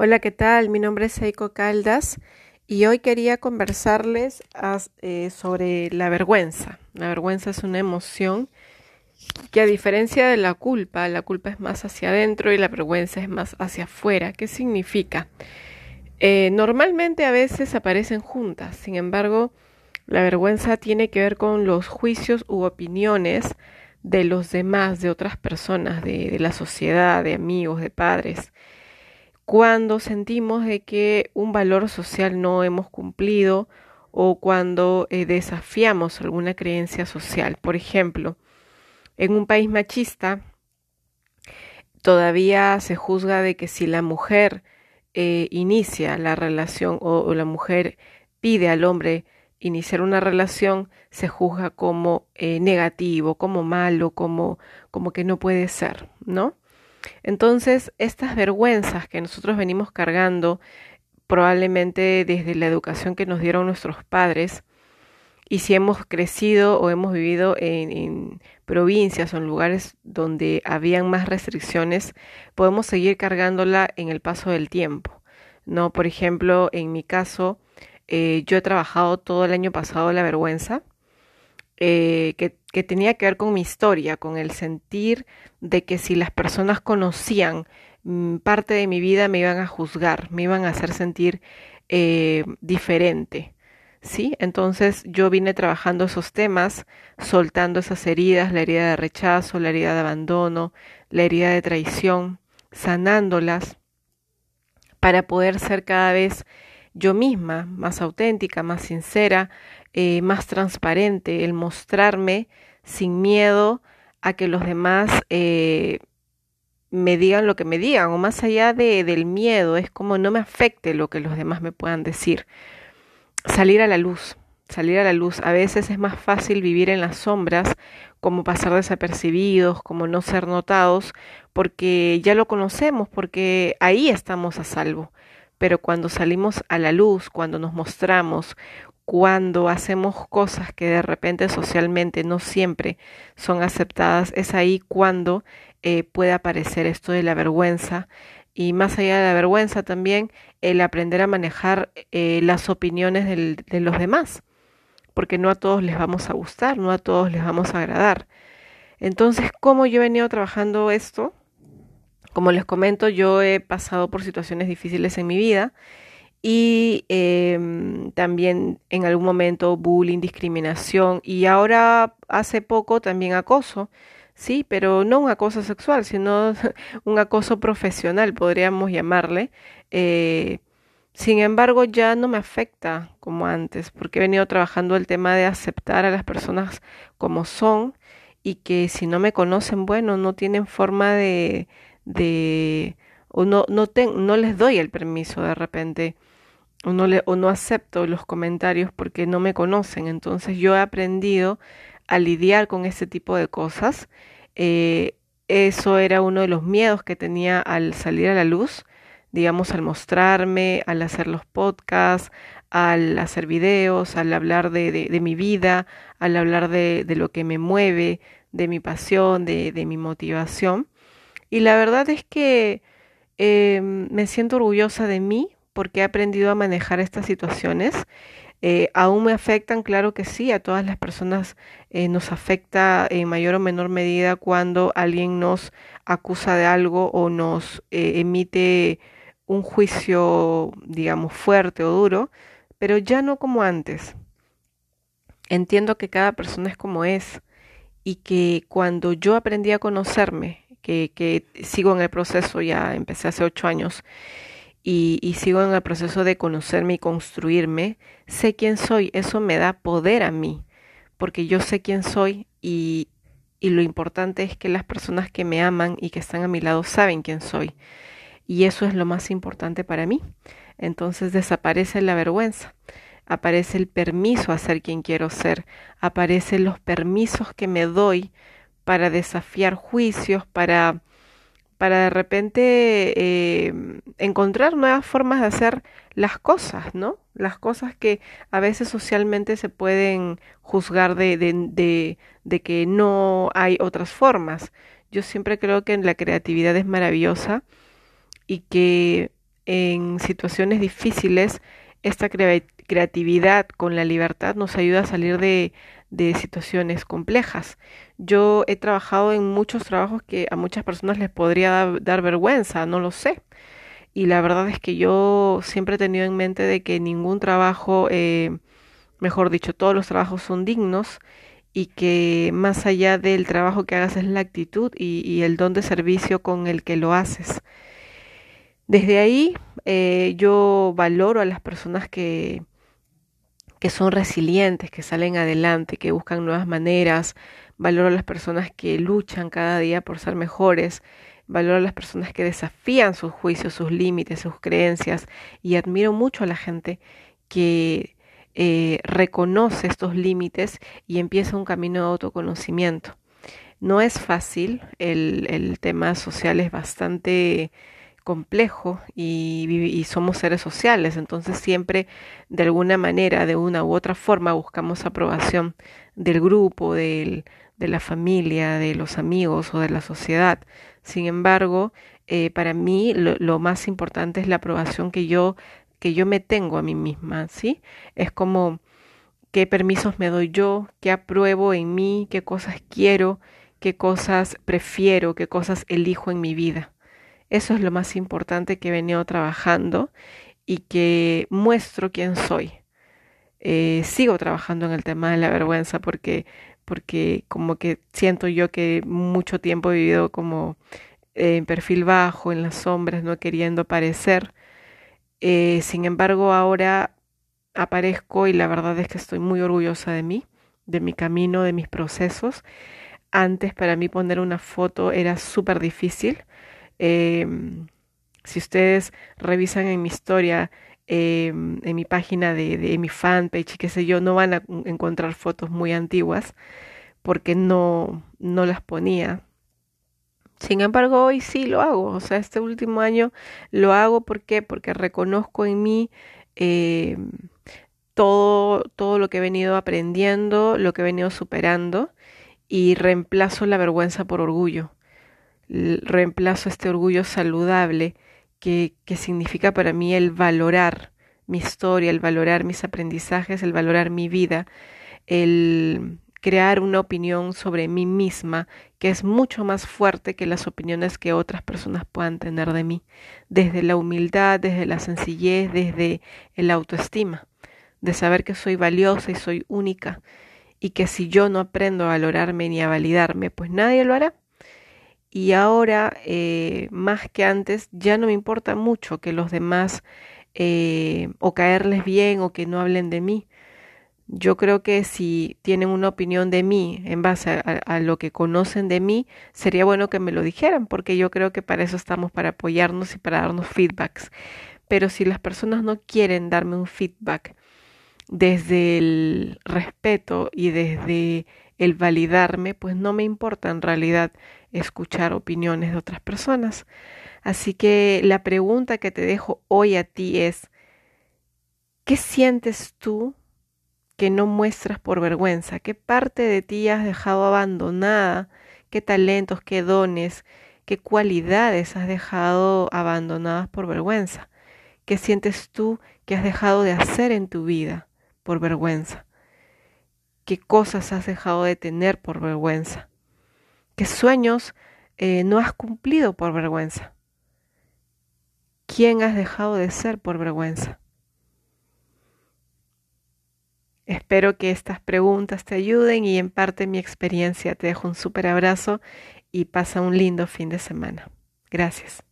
Hola, ¿qué tal? Mi nombre es Seiko Caldas y hoy quería conversarles eh, sobre la vergüenza. La vergüenza es una emoción que a diferencia de la culpa, la culpa es más hacia adentro y la vergüenza es más hacia afuera. ¿Qué significa? Eh, normalmente a veces aparecen juntas, sin embargo, la vergüenza tiene que ver con los juicios u opiniones de los demás, de otras personas, de la sociedad, de amigos, de padres cuando sentimos de que un valor social no hemos cumplido o cuando eh, desafiamos alguna creencia social. Por ejemplo, en un país machista todavía se juzga de que si la mujer eh, inicia la relación o, la mujer pide al hombre iniciar una relación, se juzga como eh, negativo, como malo, como, como que no puede ser, ¿no? Entonces, estas vergüenzas que nosotros venimos cargando, probablemente desde la educación que nos dieron nuestros padres, y si hemos crecido o hemos vivido en, provincias o en lugares donde habían más restricciones, podemos seguir cargándola en el paso del tiempo. No, por ejemplo, en mi caso, eh, yo he trabajado todo el año pasado la vergüenza eh, que, que, tenía que ver con mi historia, con el sentir de que si las personas conocían mm, parte de mi vida me iban a juzgar, me iban a hacer sentir eh, diferente. ¿Sí? Entonces yo vine trabajando esos temas, soltando esas heridas, la herida de rechazo, la herida de abandono, la herida de traición, sanándolas para poder ser cada vez yo misma, más auténtica, más sincera, eh, más transparente, el mostrarme sin miedo a que los demás eh, me digan lo que me digan, o más allá de, del miedo, es como no me afecte lo que los demás me puedan decir. Salir a la luz, salir a la luz. A veces es más fácil vivir en las sombras, como pasar desapercibidos, como no ser notados, porque ya lo conocemos, porque ahí estamos a salvo. Pero cuando salimos a la luz, cuando nos mostramos, cuando hacemos cosas que de repente socialmente no siempre son aceptadas, es ahí cuando eh, puede aparecer esto de la vergüenza y más allá de la vergüenza también el aprender a manejar eh, las opiniones de los demás, porque no a todos les vamos a gustar, no a todos les vamos a agradar. Entonces, ¿cómo yo he venido trabajando esto? Como les comento, yo he pasado por situaciones difíciles en mi vida y em, también en algún momento bullying, discriminación y ahora hace poco también acoso, sí, pero no un acoso sexual, sino un acoso profesional, podríamos llamarle. Eh, sin embargo, ya no me afecta como antes, porque he venido trabajando el tema de aceptar a las personas como son y que si no me conocen, bueno, no tienen forma de, de o no, no, no les doy el permiso de repente o no, le, acepto los comentarios porque no me conocen. Entonces yo he aprendido a lidiar con ese tipo de cosas. Eh, eso era uno de los miedos que tenía al salir a la luz, digamos, al mostrarme, al hacer los podcasts, al hacer videos, al hablar de, de, mi vida, al hablar de, de, lo que me mueve, de mi pasión, de, mi motivación. Y la verdad es que eh, me siento orgullosa de mí porque he aprendido a manejar estas situaciones. Eh, ¿Aún me afectan? Claro que sí, a todas las personas eh, nos afecta en mayor o menor medida cuando alguien nos acusa de algo o nos eh, emite un juicio, digamos, fuerte o duro, pero ya no como antes. Entiendo que cada persona es como es y que cuando yo aprendí a conocerme, que, que sigo en el proceso, ya empecé hace ocho años, y, sigo en el proceso de conocerme y construirme, sé quién soy, eso me da poder a mí, porque yo sé quién soy y, y lo importante es que las personas que me aman y que están a mi lado saben quién soy. Y eso es lo más importante para mí. Entonces desaparece la vergüenza, aparece el permiso a ser quien quiero ser, aparecen los permisos que me doy para desafiar juicios, para para de repente eh, encontrar nuevas formas de hacer las cosas, ¿no? Las cosas que a veces socialmente se pueden juzgar de, de, de, que no hay otras formas. Yo siempre creo que la creatividad es maravillosa y que en situaciones difíciles, esta creatividad con la libertad nos ayuda a salir de, de situaciones complejas. Yo he trabajado en muchos trabajos que a muchas personas les podría dar vergüenza, no lo sé. Y la verdad es que yo siempre he tenido en mente de que ningún trabajo, eh, mejor dicho, todos los trabajos son dignos y que más allá del trabajo que hagas es la actitud y, el don de servicio con el que lo haces. Desde ahí eh, yo valoro a las personas que, que son resilientes, que salen adelante, que buscan nuevas maneras, valoro a las personas que luchan cada día por ser mejores, valoro a las personas que desafían sus juicios, sus límites, sus creencias. Y admiro mucho a la gente que eh, reconoce estos límites y empieza un camino de autoconocimiento. No es fácil, el, el tema social es bastante complejo y, somos seres sociales, entonces siempre de alguna manera, de una u otra forma, buscamos aprobación del grupo, del, de la familia, de los amigos o de la sociedad. Sin embargo, eh, para mí lo, lo, más importante es la aprobación que yo, que yo me tengo a mí misma, ¿sí? Es como qué permisos me doy yo, qué apruebo en mí, qué cosas quiero, qué cosas prefiero, qué cosas elijo en mi vida. Eso es lo más importante que he venido trabajando y que muestro quién soy. Eh, sigo trabajando en el tema de la vergüenza porque, porque como que siento yo que mucho tiempo he vivido como en perfil bajo, en las sombras, no queriendo aparecer. Eh, sin embargo, ahora aparezco y la verdad es que estoy muy orgullosa de mí, de mi camino, de mis procesos. Antes para mí poner una foto era súper difícil Em, si ustedes revisan en mi historia, em, en mi página de, mi fanpage qué sé yo, no van a encontrar fotos muy antiguas porque no, no las ponía. Sin embargo, hoy sí lo hago. O sea, este último año lo hago porque reconozco en mí em, todo, todo lo que he venido aprendiendo, lo que he venido superando y reemplazo la vergüenza por orgullo reemplazo este orgullo saludable que, que significa para mí el valorar mi historia, el valorar mis aprendizajes, el valorar mi vida, el crear una opinión sobre mí misma que es mucho más fuerte que las opiniones que otras personas puedan tener de mí, desde la humildad, desde la sencillez, desde el autoestima, de saber que soy valiosa y soy única y que si yo no aprendo a valorarme ni a validarme, pues nadie lo hará y ahora eh, más que antes ya no me importa mucho que los demás eh, o caerles bien o que no hablen de mí. Yo creo que si tienen una opinión de mí en base a, a, lo que conocen de mí, sería bueno que me lo dijeran, porque yo creo que para eso estamos, para apoyarnos y para darnos feedbacks. Pero si las personas no quieren darme un feedback desde el respeto y desde el validarme, pues no me importa en realidad escuchar opiniones de otras personas. Así que la pregunta que te dejo hoy a ti es, ¿qué sientes tú que no muestras por vergüenza? ¿Qué parte de ti has dejado abandonada? ¿Qué talentos, qué dones, qué cualidades has dejado abandonadas por vergüenza? ¿Qué sientes tú que has dejado de hacer en tu vida por vergüenza? ¿Qué cosas has dejado de tener por vergüenza? ¿Qué sueños eh, no has cumplido por vergüenza? ¿Quién has dejado de ser por vergüenza? Espero que estas preguntas te ayuden y en parte mi experiencia te dejo un súper abrazo y pasa un lindo fin de semana. Gracias.